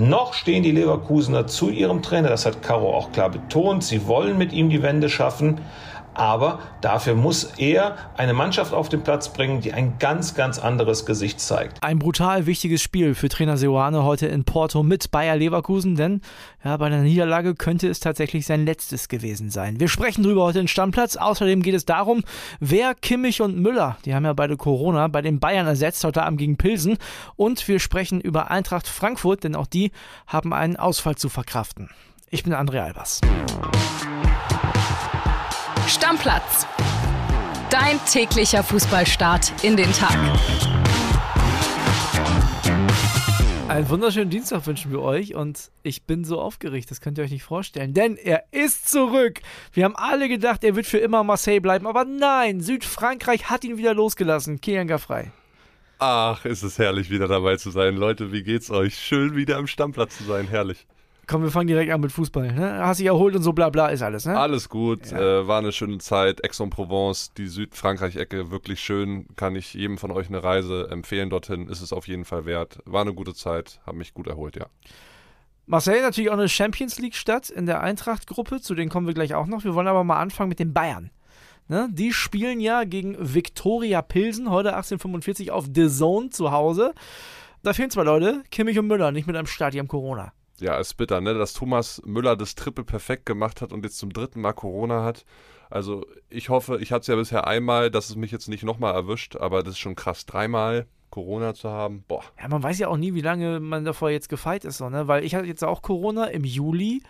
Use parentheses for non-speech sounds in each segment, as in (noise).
Noch stehen die Leverkusener zu ihrem Trainer, das hat Caro auch klar betont. Sie wollen mit ihm die Wende schaffen. Aber dafür muss er eine Mannschaft auf den Platz bringen, die ein ganz, ganz anderes Gesicht zeigt. Ein brutal wichtiges Spiel für Trainer Seoane heute in Porto mit Bayer Leverkusen, denn ja, bei der Niederlage könnte es tatsächlich sein letztes gewesen sein. Wir sprechen drüber heute in Stammplatz. Außerdem geht es darum, wer Kimmich und Müller, die haben ja beide Corona, bei den Bayern ersetzt, heute Abend gegen Pilsen. Und wir sprechen über Eintracht Frankfurt, denn auch die haben einen Ausfall zu verkraften. Ich bin André Albers. Stammplatz. Dein täglicher Fußballstart in den Tag. Einen wunderschönen Dienstag wünschen wir euch und ich bin so aufgeregt, das könnt ihr euch nicht vorstellen, denn er ist zurück. Wir haben alle gedacht, er wird für immer Marseille bleiben, aber nein, Südfrankreich hat ihn wieder losgelassen. Kilian Gaffrey. Ach, ist es herrlich, wieder dabei zu sein. Leute, wie geht's euch? Schön, wieder am Stammplatz zu sein. Herrlich. Komm, wir fangen direkt an mit Fußball. Ne? Hast dich erholt und so bla bla ist alles, ne? Alles gut, ja. äh, war eine schöne Zeit. Aix-en-Provence, die Südfrankreich-Ecke, wirklich schön. Kann ich jedem von euch eine Reise empfehlen dorthin. Ist es auf jeden Fall wert. War eine gute Zeit, habe mich gut erholt, ja. Marseille natürlich auch eine Champions League-Stadt in der Eintracht-Gruppe, zu denen kommen wir gleich auch noch. Wir wollen aber mal anfangen mit den Bayern. Ne? Die spielen ja gegen Viktoria Pilsen, heute 1845 auf The Zone zu Hause. Da fehlen zwei Leute, Kimmich und Müller, nicht mit einem haben Corona. Ja, ist bitter, ne? Dass Thomas Müller das Triple perfekt gemacht hat und jetzt zum dritten Mal Corona hat. Also ich hoffe, ich hatte es ja bisher einmal, dass es mich jetzt nicht nochmal erwischt, aber das ist schon krass. Dreimal Corona zu haben, boah. Ja, man weiß ja auch nie, wie lange man davor jetzt gefeit ist, so, ne? Weil ich hatte jetzt auch Corona im Juli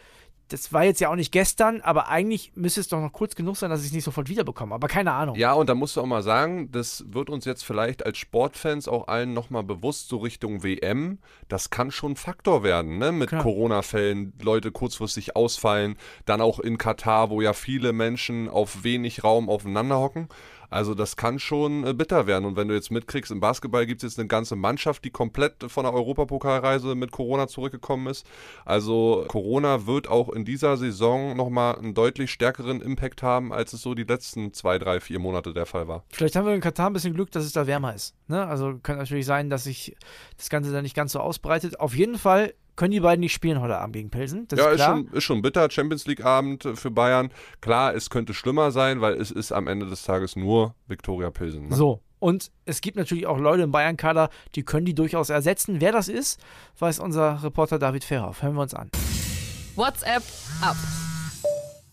das war jetzt ja auch nicht gestern, aber eigentlich müsste es doch noch kurz genug sein, dass ich es nicht sofort wiederbekomme. Aber keine Ahnung. Ja, und da musst du auch mal sagen, das wird uns jetzt vielleicht als Sportfans auch allen nochmal bewusst, so Richtung WM. Das kann schon Faktor werden, ne? Mit Corona-Fällen, Leute kurzfristig ausfallen. Dann auch in Katar, wo ja viele Menschen auf wenig Raum aufeinander hocken. Also das kann schon äh, bitter werden. Und wenn du jetzt mitkriegst, im Basketball gibt es jetzt eine ganze Mannschaft, die komplett von der Europapokalreise mit Corona zurückgekommen ist. Also Corona wird auch in dieser Saison nochmal einen deutlich stärkeren Impact haben, als es so die letzten zwei, drei, vier Monate der Fall war. Vielleicht haben wir in Katar ein bisschen Glück, dass es da wärmer ist. Ne? Also kann natürlich sein, dass sich das Ganze dann nicht ganz so ausbreitet. Auf jeden Fall können die beiden nicht spielen heute Abend gegen Pilsen. Das ja, ist, ist, schon, ist schon bitter. Champions League-Abend für Bayern. Klar, es könnte schlimmer sein, weil es ist am Ende des Tages nur Viktoria Pilsen. Ne? So. Und es gibt natürlich auch Leute im Bayern-Kader, die können die durchaus ersetzen. Wer das ist, weiß unser Reporter David Verhoff. Hören wir uns an. WhatsApp ab.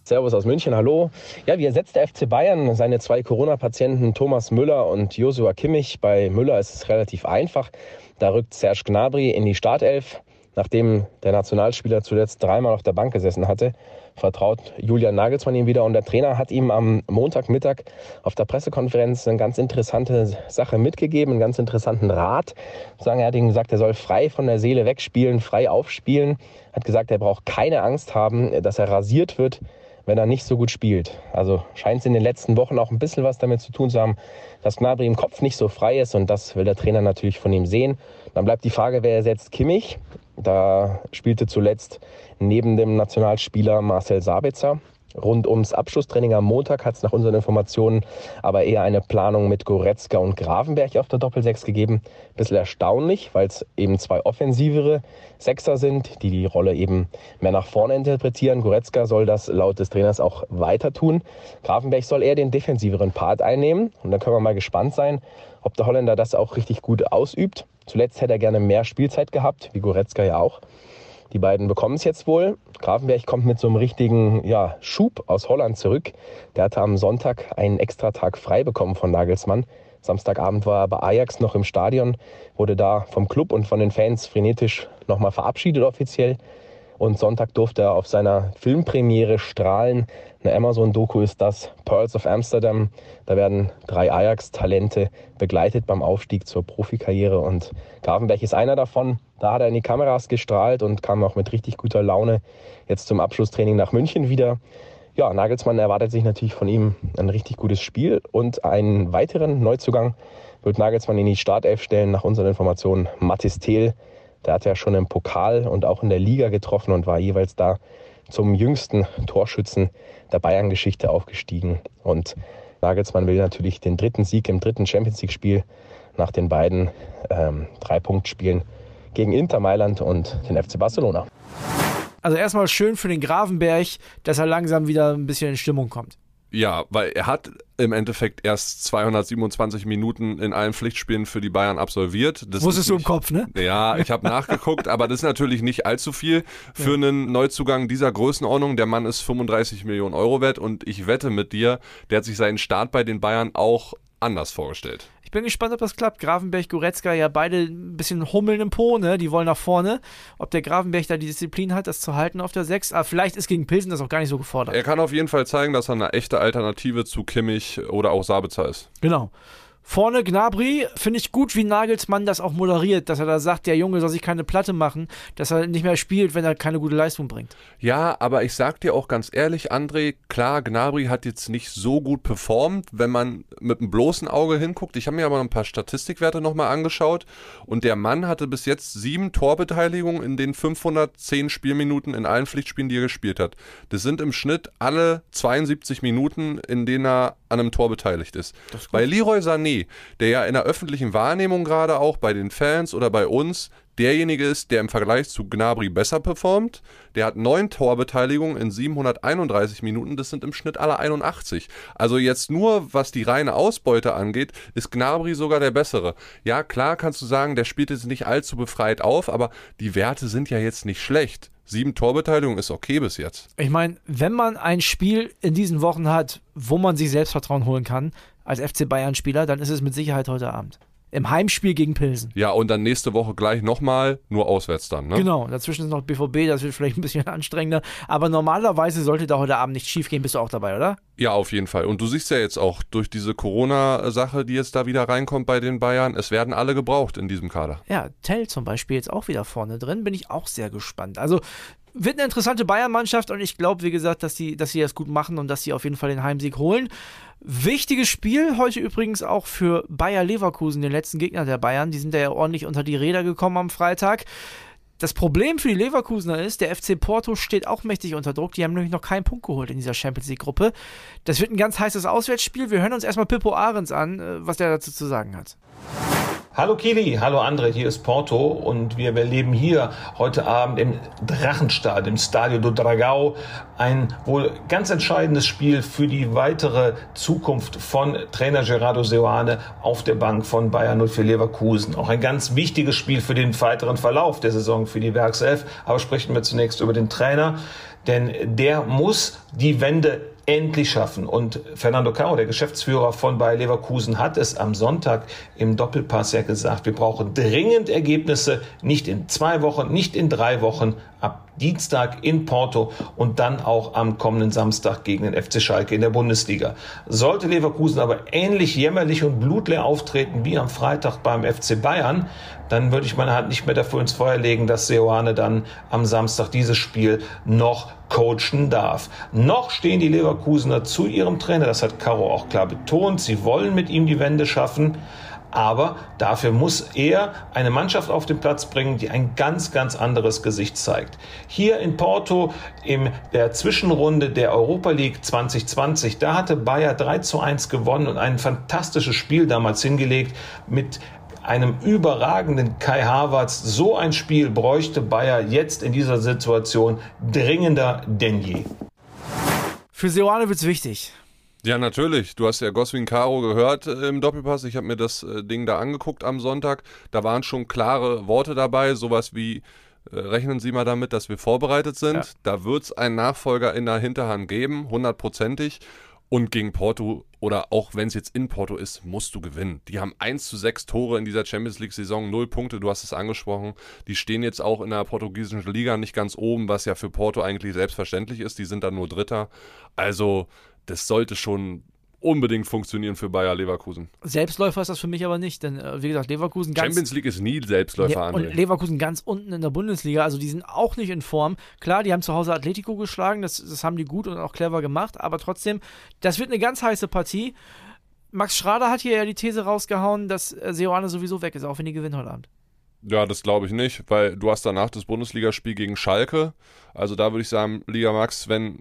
Servus aus München, hallo. Ja, wie ersetzt der FC Bayern seine zwei Corona-Patienten Thomas Müller und Josua Kimmich? Bei Müller ist es relativ einfach. Da rückt Serge Gnabry in die Startelf. Nachdem der Nationalspieler zuletzt dreimal auf der Bank gesessen hatte, vertraut Julian Nagelsmann ihm wieder und der Trainer hat ihm am Montagmittag auf der Pressekonferenz eine ganz interessante Sache mitgegeben, einen ganz interessanten Rat. Er hat ihm gesagt, er soll frei von der Seele wegspielen, frei aufspielen. Hat gesagt, er braucht keine Angst haben, dass er rasiert wird, wenn er nicht so gut spielt. Also scheint es in den letzten Wochen auch ein bisschen was damit zu tun zu haben, dass Gnabry im Kopf nicht so frei ist und das will der Trainer natürlich von ihm sehen. Dann bleibt die Frage, wer ersetzt Kimmich? Da spielte zuletzt neben dem Nationalspieler Marcel Sabitzer. Rund ums Abschlusstraining am Montag hat es nach unseren Informationen aber eher eine Planung mit Goretzka und Gravenberg auf der Doppelsechs gegeben. Bisschen erstaunlich, weil es eben zwei offensivere Sechser sind, die die Rolle eben mehr nach vorne interpretieren. Goretzka soll das laut des Trainers auch weiter tun. Gravenberg soll eher den defensiveren Part einnehmen. Und dann können wir mal gespannt sein, ob der Holländer das auch richtig gut ausübt. Zuletzt hätte er gerne mehr Spielzeit gehabt, wie Goretzka ja auch. Die beiden bekommen es jetzt wohl. Grafenberg kommt mit so einem richtigen ja, Schub aus Holland zurück. Der hatte am Sonntag einen extra Tag frei bekommen von Nagelsmann. Samstagabend war er bei Ajax noch im Stadion, wurde da vom Club und von den Fans frenetisch nochmal verabschiedet offiziell. Und Sonntag durfte er auf seiner Filmpremiere strahlen. Eine Amazon-Doku ist das, Pearls of Amsterdam. Da werden drei Ajax-Talente begleitet beim Aufstieg zur Profikarriere. Und Grafenberg ist einer davon. Da hat er in die Kameras gestrahlt und kam auch mit richtig guter Laune jetzt zum Abschlusstraining nach München wieder. Ja, Nagelsmann erwartet sich natürlich von ihm ein richtig gutes Spiel und einen weiteren Neuzugang wird Nagelsmann in die Startelf stellen, nach unseren Informationen Mathis Thiel der hat ja schon im Pokal und auch in der Liga getroffen und war jeweils da zum jüngsten Torschützen der Bayern-Geschichte aufgestiegen. Und Nagelsmann will natürlich den dritten Sieg im dritten Champions League-Spiel nach den beiden ähm, Drei-Punkt-Spielen gegen Inter Mailand und den FC Barcelona. Also erstmal schön für den Gravenberg, dass er langsam wieder ein bisschen in Stimmung kommt. Ja, weil er hat im Endeffekt erst 227 Minuten in allen Pflichtspielen für die Bayern absolviert. Das Wusstest du im Kopf, ne? Ja, ich habe nachgeguckt, aber das ist natürlich nicht allzu viel für ja. einen Neuzugang dieser Größenordnung. Der Mann ist 35 Millionen Euro wert und ich wette mit dir, der hat sich seinen Start bei den Bayern auch anders vorgestellt bin gespannt, ob das klappt. Grafenberg, Goretzka ja beide ein bisschen hummeln im Po, ne? Die wollen nach vorne. Ob der Grafenberg da die Disziplin hat, das zu halten auf der 6. Aber vielleicht ist gegen Pilsen das auch gar nicht so gefordert. Er kann auf jeden Fall zeigen, dass er eine echte Alternative zu Kimmich oder auch Sabitzer ist. Genau. Vorne Gnabry, finde ich gut, wie Nagelsmann das auch moderiert, dass er da sagt, der Junge soll sich keine Platte machen, dass er nicht mehr spielt, wenn er keine gute Leistung bringt. Ja, aber ich sag dir auch ganz ehrlich, André, klar, Gnabry hat jetzt nicht so gut performt, wenn man mit einem bloßen Auge hinguckt. Ich habe mir aber ein paar Statistikwerte nochmal angeschaut und der Mann hatte bis jetzt sieben Torbeteiligungen in den 510 Spielminuten in allen Pflichtspielen, die er gespielt hat. Das sind im Schnitt alle 72 Minuten, in denen er an einem Tor beteiligt ist. ist Bei Leroy Sané der ja in der öffentlichen Wahrnehmung gerade auch bei den Fans oder bei uns derjenige ist, der im Vergleich zu Gnabry besser performt. Der hat neun Torbeteiligungen in 731 Minuten, das sind im Schnitt alle 81. Also jetzt nur, was die reine Ausbeute angeht, ist Gnabry sogar der bessere. Ja, klar kannst du sagen, der spielt jetzt nicht allzu befreit auf, aber die Werte sind ja jetzt nicht schlecht. Sieben Torbeteiligungen ist okay bis jetzt. Ich meine, wenn man ein Spiel in diesen Wochen hat, wo man sich Selbstvertrauen holen kann, als FC Bayern-Spieler, dann ist es mit Sicherheit heute Abend. Im Heimspiel gegen Pilsen. Ja, und dann nächste Woche gleich nochmal, nur auswärts dann, ne? Genau, dazwischen ist noch BVB, das wird vielleicht ein bisschen (laughs) anstrengender. Aber normalerweise sollte da heute Abend nicht schief gehen. Bist du auch dabei, oder? Ja, auf jeden Fall. Und du siehst ja jetzt auch durch diese Corona-Sache, die jetzt da wieder reinkommt bei den Bayern, es werden alle gebraucht in diesem Kader. Ja, Tell zum Beispiel jetzt auch wieder vorne drin, bin ich auch sehr gespannt. Also wird eine interessante Bayern-Mannschaft und ich glaube, wie gesagt, dass, die, dass sie das gut machen und dass sie auf jeden Fall den Heimsieg holen. Wichtiges Spiel heute übrigens auch für Bayer Leverkusen, den letzten Gegner der Bayern. Die sind ja ordentlich unter die Räder gekommen am Freitag. Das Problem für die Leverkusener ist, der FC Porto steht auch mächtig unter Druck. Die haben nämlich noch keinen Punkt geholt in dieser Champions League-Gruppe. Das wird ein ganz heißes Auswärtsspiel. Wir hören uns erstmal Pippo Ahrens an, äh, was der dazu zu sagen hat. Hallo Kili, hallo André, hier ist Porto und wir erleben hier heute Abend im Drachenstad, im Stadio do Dragao, ein wohl ganz entscheidendes Spiel für die weitere Zukunft von Trainer Gerardo Seoane auf der Bank von Bayern 04 Leverkusen. Auch ein ganz wichtiges Spiel für den weiteren Verlauf der Saison für die Werkself. Aber sprechen wir zunächst über den Trainer, denn der muss die Wende endlich schaffen. Und Fernando Caro, der Geschäftsführer von Bayer Leverkusen, hat es am Sonntag im Doppelpass ja gesagt, wir brauchen dringend Ergebnisse, nicht in zwei Wochen, nicht in drei Wochen, ab Dienstag in Porto und dann auch am kommenden Samstag gegen den FC Schalke in der Bundesliga. Sollte Leverkusen aber ähnlich jämmerlich und blutleer auftreten wie am Freitag beim FC Bayern, dann würde ich meine Hand nicht mehr dafür ins Feuer legen, dass Seoane dann am Samstag dieses Spiel noch coachen darf. Noch stehen die Leverkusener zu ihrem Trainer, das hat Caro auch klar betont. Sie wollen mit ihm die Wende schaffen. Aber dafür muss er eine Mannschaft auf den Platz bringen, die ein ganz, ganz anderes Gesicht zeigt. Hier in Porto in der Zwischenrunde der Europa League 2020, da hatte Bayer 3 zu 1 gewonnen und ein fantastisches Spiel damals hingelegt mit einem überragenden Kai Havertz. So ein Spiel bräuchte Bayer jetzt in dieser Situation dringender denn je. Für Seoane wird es wichtig. Ja, natürlich. Du hast ja Goswin Caro gehört äh, im Doppelpass. Ich habe mir das äh, Ding da angeguckt am Sonntag. Da waren schon klare Worte dabei, sowas wie äh, rechnen Sie mal damit, dass wir vorbereitet sind. Ja. Da wird es einen Nachfolger in der Hinterhand geben, hundertprozentig. Und gegen Porto oder auch wenn es jetzt in Porto ist, musst du gewinnen. Die haben 1 zu 6 Tore in dieser Champions League-Saison, 0 Punkte, du hast es angesprochen. Die stehen jetzt auch in der portugiesischen Liga nicht ganz oben, was ja für Porto eigentlich selbstverständlich ist. Die sind dann nur Dritter. Also das sollte schon unbedingt funktionieren für Bayer Leverkusen. Selbstläufer ist das für mich aber nicht, denn äh, wie gesagt, Leverkusen ganz Champions League ist nie Selbstläufer ja, und Leverkusen ganz unten in der Bundesliga, also die sind auch nicht in Form. Klar, die haben zu Hause Atletico geschlagen, das, das haben die gut und auch clever gemacht, aber trotzdem, das wird eine ganz heiße Partie. Max Schrader hat hier ja die These rausgehauen, dass äh, Seoane sowieso weg ist, auch wenn die gewinnen heute Abend. Ja, das glaube ich nicht, weil du hast danach das Bundesligaspiel gegen Schalke. Also da würde ich sagen, Liga Max, wenn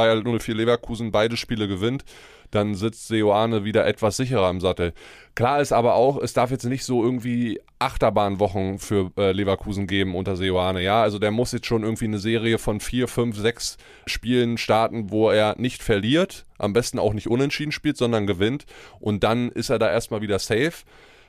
Bayer 04 Leverkusen beide Spiele gewinnt, dann sitzt Seoane wieder etwas sicherer im Sattel. Klar ist aber auch, es darf jetzt nicht so irgendwie Achterbahnwochen für äh, Leverkusen geben unter Seoane. Ja, also der muss jetzt schon irgendwie eine Serie von vier, fünf, sechs Spielen starten, wo er nicht verliert, am besten auch nicht unentschieden spielt, sondern gewinnt. Und dann ist er da erstmal wieder safe.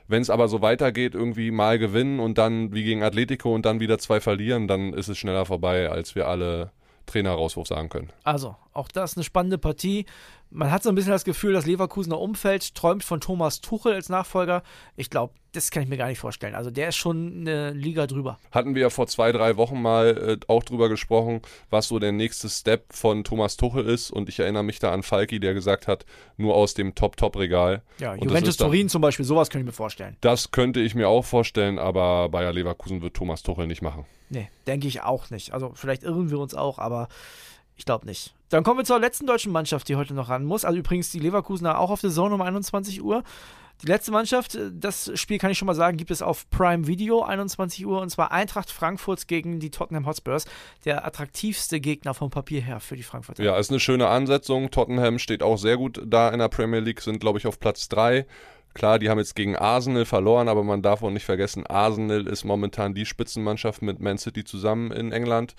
Wenn es aber so weitergeht, irgendwie mal gewinnen und dann wie gegen Atletico und dann wieder zwei verlieren, dann ist es schneller vorbei, als wir alle Trainer-Rauswurf sagen können. Also, auch das eine spannende Partie. Man hat so ein bisschen das Gefühl, das Leverkusener Umfeld träumt von Thomas Tuchel als Nachfolger. Ich glaube, das kann ich mir gar nicht vorstellen. Also der ist schon eine Liga drüber. Hatten wir ja vor zwei, drei Wochen mal äh, auch drüber gesprochen, was so der nächste Step von Thomas Tuchel ist. Und ich erinnere mich da an Falki, der gesagt hat, nur aus dem Top-Top-Regal. Ja, Und Juventus Turin zum Beispiel, sowas könnte ich mir vorstellen. Das könnte ich mir auch vorstellen, aber Bayer Leverkusen wird Thomas Tuchel nicht machen. Nee, denke ich auch nicht. Also vielleicht irren wir uns auch, aber ich glaube nicht. Dann kommen wir zur letzten deutschen Mannschaft, die heute noch ran muss. Also übrigens die Leverkusener auch auf der Zone um 21 Uhr. Die letzte Mannschaft, äh, das Spiel kann ich schon mal sagen, gibt es auf Prime Video 21 Uhr und zwar Eintracht Frankfurt gegen die Tottenham Hotspurs. Der attraktivste Gegner vom Papier her für die Frankfurter. Ja, ist eine schöne Ansetzung. Tottenham steht auch sehr gut da in der Premier League, sind glaube ich auf Platz 3. Klar, die haben jetzt gegen Arsenal verloren, aber man darf auch nicht vergessen, Arsenal ist momentan die Spitzenmannschaft mit Man City zusammen in England.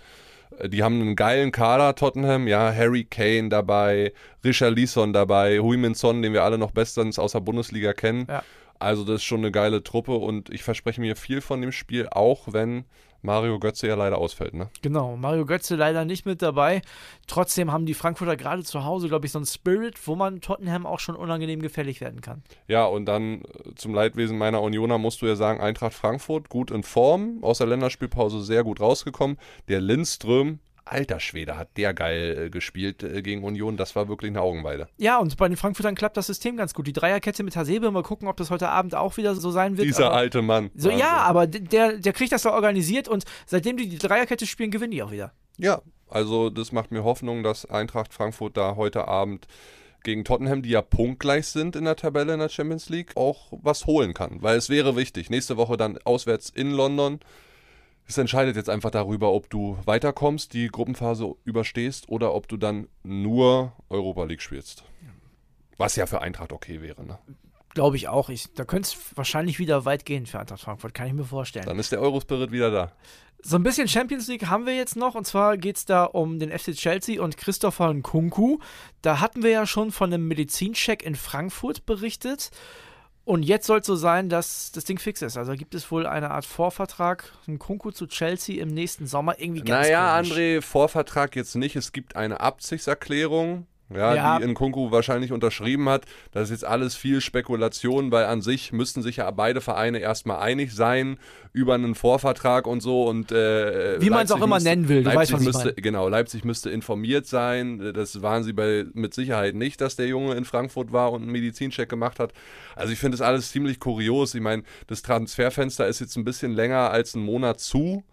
Die haben einen geilen Kader, Tottenham, ja, Harry Kane dabei, Richard Leeson dabei, Hui Son, den wir alle noch bestens aus der Bundesliga kennen. Ja. Also das ist schon eine geile Truppe und ich verspreche mir viel von dem Spiel, auch wenn Mario Götze ja leider ausfällt, ne? Genau, Mario Götze leider nicht mit dabei. Trotzdem haben die Frankfurter gerade zu Hause, glaube ich, so einen Spirit, wo man Tottenham auch schon unangenehm gefällig werden kann. Ja, und dann äh, zum Leidwesen meiner Unioner musst du ja sagen, Eintracht Frankfurt gut in Form, aus der Länderspielpause sehr gut rausgekommen. Der Lindström alter Schwede, hat der geil äh, gespielt äh, gegen Union. Das war wirklich eine Augenweide. Ja, und bei den Frankfurtern klappt das System ganz gut. Die Dreierkette mit Hasebe, mal gucken, ob das heute Abend auch wieder so sein wird. Dieser aber, alte Mann. So, ja, aber der, der kriegt das da organisiert und seitdem die die Dreierkette spielen, gewinnen die auch wieder. Ja, also das macht mir Hoffnung, dass Eintracht Frankfurt da heute Abend gegen Tottenham, die ja punktgleich sind in der Tabelle in der Champions League, auch was holen kann. Weil es wäre wichtig. Nächste Woche dann auswärts in London es entscheidet jetzt einfach darüber, ob du weiterkommst, die Gruppenphase überstehst oder ob du dann nur Europa League spielst. Was ja für Eintracht okay wäre. Ne? Glaube ich auch. Ich, da könnte es wahrscheinlich wieder weit gehen für Eintracht Frankfurt, kann ich mir vorstellen. Dann ist der Eurospirit wieder da. So ein bisschen Champions League haben wir jetzt noch und zwar geht es da um den FC Chelsea und Christopher Nkunku. Da hatten wir ja schon von einem Medizincheck in Frankfurt berichtet. Und jetzt soll es so sein, dass das Ding fix ist. Also gibt es wohl eine Art Vorvertrag, ein Kunku zu Chelsea im nächsten Sommer. Irgendwie ganz Naja, komisch. André, Vorvertrag jetzt nicht. Es gibt eine Absichtserklärung ja, ja. die Nkunku wahrscheinlich unterschrieben hat. Das ist jetzt alles viel Spekulation, weil an sich müssten sich ja beide Vereine erstmal einig sein über einen Vorvertrag und so. Und, äh, Wie man es auch immer müsste, nennen will, du Leipzig weißt, was müsste, Genau, Leipzig müsste informiert sein. Das waren sie bei, mit Sicherheit nicht, dass der Junge in Frankfurt war und einen Medizincheck gemacht hat. Also ich finde das alles ziemlich kurios. Ich meine, das Transferfenster ist jetzt ein bisschen länger als einen Monat zu.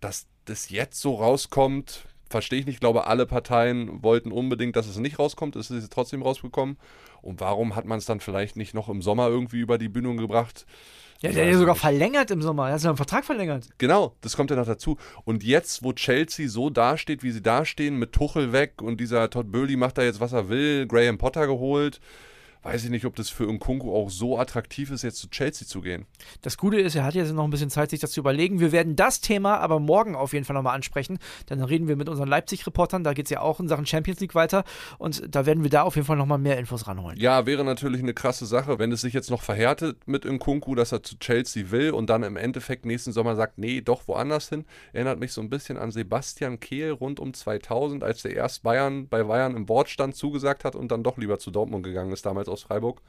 Dass das jetzt so rauskommt, verstehe ich nicht. Ich glaube, alle Parteien wollten unbedingt, dass es nicht rauskommt. Es ist trotzdem rausgekommen. Und warum hat man es dann vielleicht nicht noch im Sommer irgendwie über die Bühne gebracht? Ja, der hat ja sogar verlängert im Sommer. Er hat seinen Vertrag verlängert. Genau, das kommt ja noch dazu. Und jetzt, wo Chelsea so dasteht, wie sie dastehen, mit Tuchel weg und dieser Todd Burley macht da jetzt, was er will, Graham Potter geholt, weiß ich nicht, ob das für Nkunku auch so attraktiv ist, jetzt zu Chelsea zu gehen. Das Gute ist, er hat jetzt noch ein bisschen Zeit, sich das zu überlegen. Wir werden das Thema aber morgen auf jeden Fall nochmal ansprechen. Dann reden wir mit unseren Leipzig-Reportern. Da geht es ja auch in Sachen Champions League weiter. Und da werden wir da auf jeden Fall nochmal mehr Infos ranholen. Ja, wäre natürlich eine krasse Sache, wenn es sich jetzt noch verhärtet mit Nkunku, dass er zu Chelsea will und dann im Endeffekt nächsten Sommer sagt, nee, doch woanders hin. Erinnert mich so ein bisschen an Sebastian Kehl rund um 2000, als der erst Bayern bei Bayern im Bordstand zugesagt hat und dann doch lieber zu Dortmund gegangen ist, damals aus Freiburg.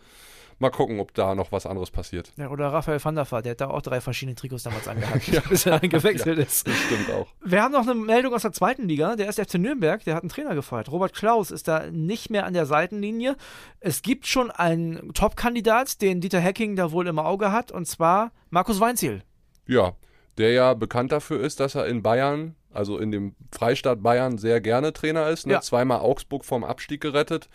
Mal gucken, ob da noch was anderes passiert. Ja, oder Raphael van der Vaart, der hat da auch drei verschiedene Trikots damals angehabt, (laughs) ja. bis er dann gewechselt ja, ist. Das stimmt auch. Wir haben noch eine Meldung aus der zweiten Liga. Der ist FC Nürnberg, der hat einen Trainer gefeuert. Robert Klaus ist da nicht mehr an der Seitenlinie. Es gibt schon einen Top-Kandidat, den Dieter Hecking da wohl im Auge hat, und zwar Markus Weinziel. Ja, der ja bekannt dafür ist, dass er in Bayern, also in dem Freistaat Bayern, sehr gerne Trainer ist. Ne? Ja. Zweimal Augsburg vom Abstieg gerettet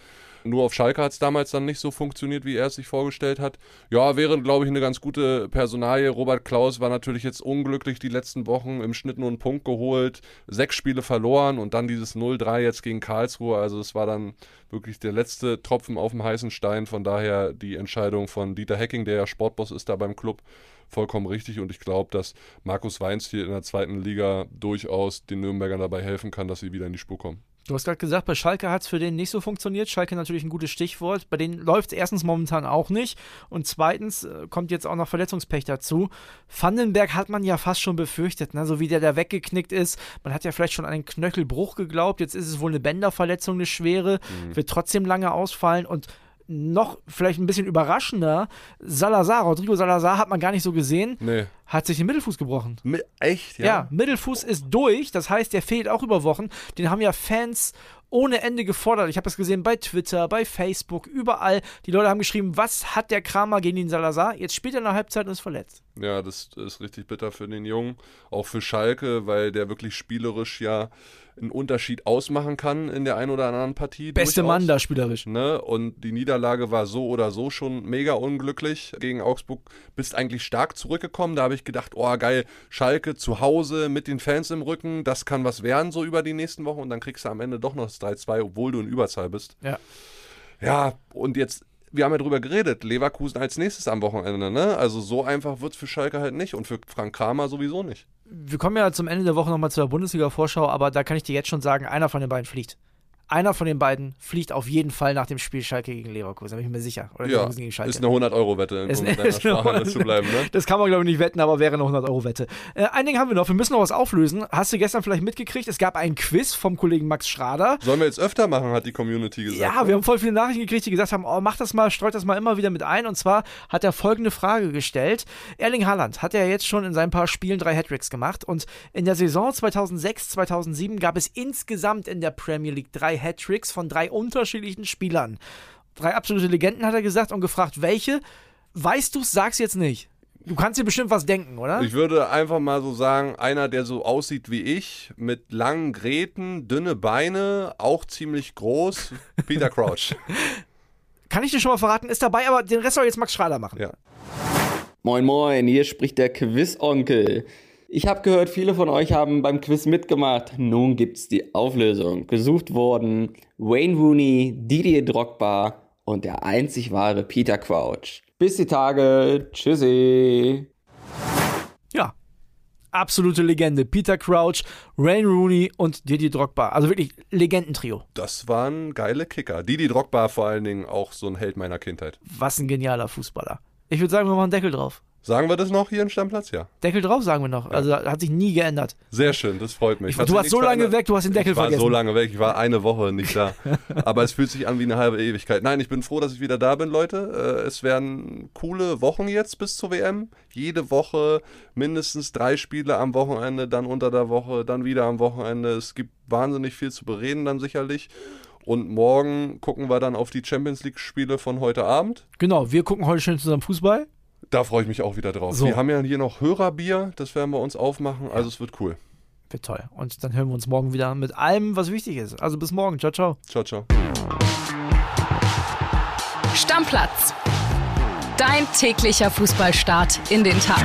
Nur auf Schalke hat es damals dann nicht so funktioniert, wie er es sich vorgestellt hat. Ja, wäre, glaube ich, eine ganz gute Personalie. Robert Klaus war natürlich jetzt unglücklich die letzten Wochen, im Schnitt nur einen Punkt geholt, sechs Spiele verloren und dann dieses 0-3 jetzt gegen Karlsruhe. Also es war dann wirklich der letzte Tropfen auf dem heißen Stein. Von daher die Entscheidung von Dieter Hecking, der ja Sportboss ist da beim Club, vollkommen richtig. Und ich glaube, dass Markus Weinz hier in der zweiten Liga durchaus den Nürnbergern dabei helfen kann, dass sie wieder in die Spur kommen. Du hast gerade gesagt, bei Schalke hat es für den nicht so funktioniert. Schalke natürlich ein gutes Stichwort. Bei denen läuft es erstens momentan auch nicht. Und zweitens äh, kommt jetzt auch noch Verletzungspech dazu. Vandenberg hat man ja fast schon befürchtet, ne? so wie der da weggeknickt ist. Man hat ja vielleicht schon an einen Knöchelbruch geglaubt. Jetzt ist es wohl eine Bänderverletzung, eine schwere. Mhm. Wird trotzdem lange ausfallen. Und noch vielleicht ein bisschen überraschender, Salazar, Rodrigo Salazar hat man gar nicht so gesehen, nee. hat sich den Mittelfuß gebrochen. Mi echt, ja? Ja, Mittelfuß ist durch, das heißt, der fehlt auch über Wochen. Den haben ja Fans ohne Ende gefordert. Ich habe das gesehen bei Twitter, bei Facebook, überall. Die Leute haben geschrieben, was hat der Kramer gegen den Salazar? Jetzt spielt er in der Halbzeit und ist verletzt. Ja, das ist richtig bitter für den Jungen. Auch für Schalke, weil der wirklich spielerisch ja einen Unterschied ausmachen kann in der einen oder anderen Partie. Beste durchaus. Mann da spielerisch. Ne? Und die Niederlage war so oder so schon mega unglücklich gegen Augsburg. Bist eigentlich stark zurückgekommen. Da habe ich gedacht, oh geil, Schalke zu Hause mit den Fans im Rücken, das kann was werden so über die nächsten Wochen. Und dann kriegst du am Ende doch noch das 3-2, obwohl du in Überzahl bist. Ja. Ja, und jetzt wir haben ja drüber geredet, Leverkusen als nächstes am Wochenende, ne? Also so einfach wird es für Schalke halt nicht und für Frank Kramer sowieso nicht wir kommen ja zum Ende der Woche nochmal zur Bundesliga-Vorschau, aber da kann ich dir jetzt schon sagen, einer von den beiden fliegt einer von den beiden fliegt auf jeden Fall nach dem Spiel Schalke gegen Leverkusen, da bin ich mir sicher. Oder ja, gegen Schalke. ist eine 100-Euro-Wette, um in deiner (laughs) Sprache zu bleiben. Ne? Das kann man, glaube ich, nicht wetten, aber wäre eine 100-Euro-Wette. Äh, ein Ding haben wir noch, wir müssen noch was auflösen. Hast du gestern vielleicht mitgekriegt, es gab ein Quiz vom Kollegen Max Schrader. Sollen wir jetzt öfter machen, hat die Community gesagt. Ja, ne? wir haben voll viele Nachrichten gekriegt, die gesagt haben, oh, mach das mal, streut das mal immer wieder mit ein. Und zwar hat er folgende Frage gestellt. Erling Haaland hat ja jetzt schon in seinen paar Spielen drei Hattricks gemacht und in der Saison 2006, 2007 gab es insgesamt in der Premier League drei Hattricks von drei unterschiedlichen Spielern. Drei absolute Legenden hat er gesagt und gefragt, welche. Weißt du es, sag's jetzt nicht. Du kannst dir bestimmt was denken, oder? Ich würde einfach mal so sagen, einer, der so aussieht wie ich, mit langen Gräten, dünne Beine, auch ziemlich groß, (laughs) Peter Crouch. Kann ich dir schon mal verraten, ist dabei, aber den Rest soll jetzt Max Schrader machen. Ja. Moin Moin, hier spricht der Quiz-Onkel. Ich habe gehört, viele von euch haben beim Quiz mitgemacht. Nun gibt's die Auflösung. Gesucht wurden Wayne Rooney, Didier Drogba und der einzig wahre Peter Crouch. Bis die Tage. Tschüssi. Ja, absolute Legende. Peter Crouch, Wayne Rooney und Didi Drogba. Also wirklich Legendentrio. Das waren geile Kicker. Didi Drogba vor allen Dingen auch so ein Held meiner Kindheit. Was ein genialer Fußballer. Ich würde sagen, wir machen einen Deckel drauf. Sagen wir das noch hier im Stammplatz? Ja. Deckel drauf sagen wir noch. Ja. Also hat sich nie geändert. Sehr schön, das freut mich. Ich, du warst so lange verändert. weg, du hast den Deckel ich war vergessen. so lange weg, ich war eine Woche nicht da. (laughs) Aber es fühlt sich an wie eine halbe Ewigkeit. Nein, ich bin froh, dass ich wieder da bin, Leute. Äh, es werden coole Wochen jetzt bis zur WM. Jede Woche mindestens drei Spiele am Wochenende, dann unter der Woche, dann wieder am Wochenende. Es gibt wahnsinnig viel zu bereden dann sicherlich. Und morgen gucken wir dann auf die Champions League-Spiele von heute Abend. Genau, wir gucken heute schön zusammen Fußball. Da freue ich mich auch wieder drauf. So. Wir haben ja hier noch Hörerbier, das werden wir uns aufmachen. Also es wird cool. Wird toll. Und dann hören wir uns morgen wieder mit allem, was wichtig ist. Also bis morgen. Ciao, ciao. Ciao, ciao. Stammplatz. Dein täglicher Fußballstart in den Tag.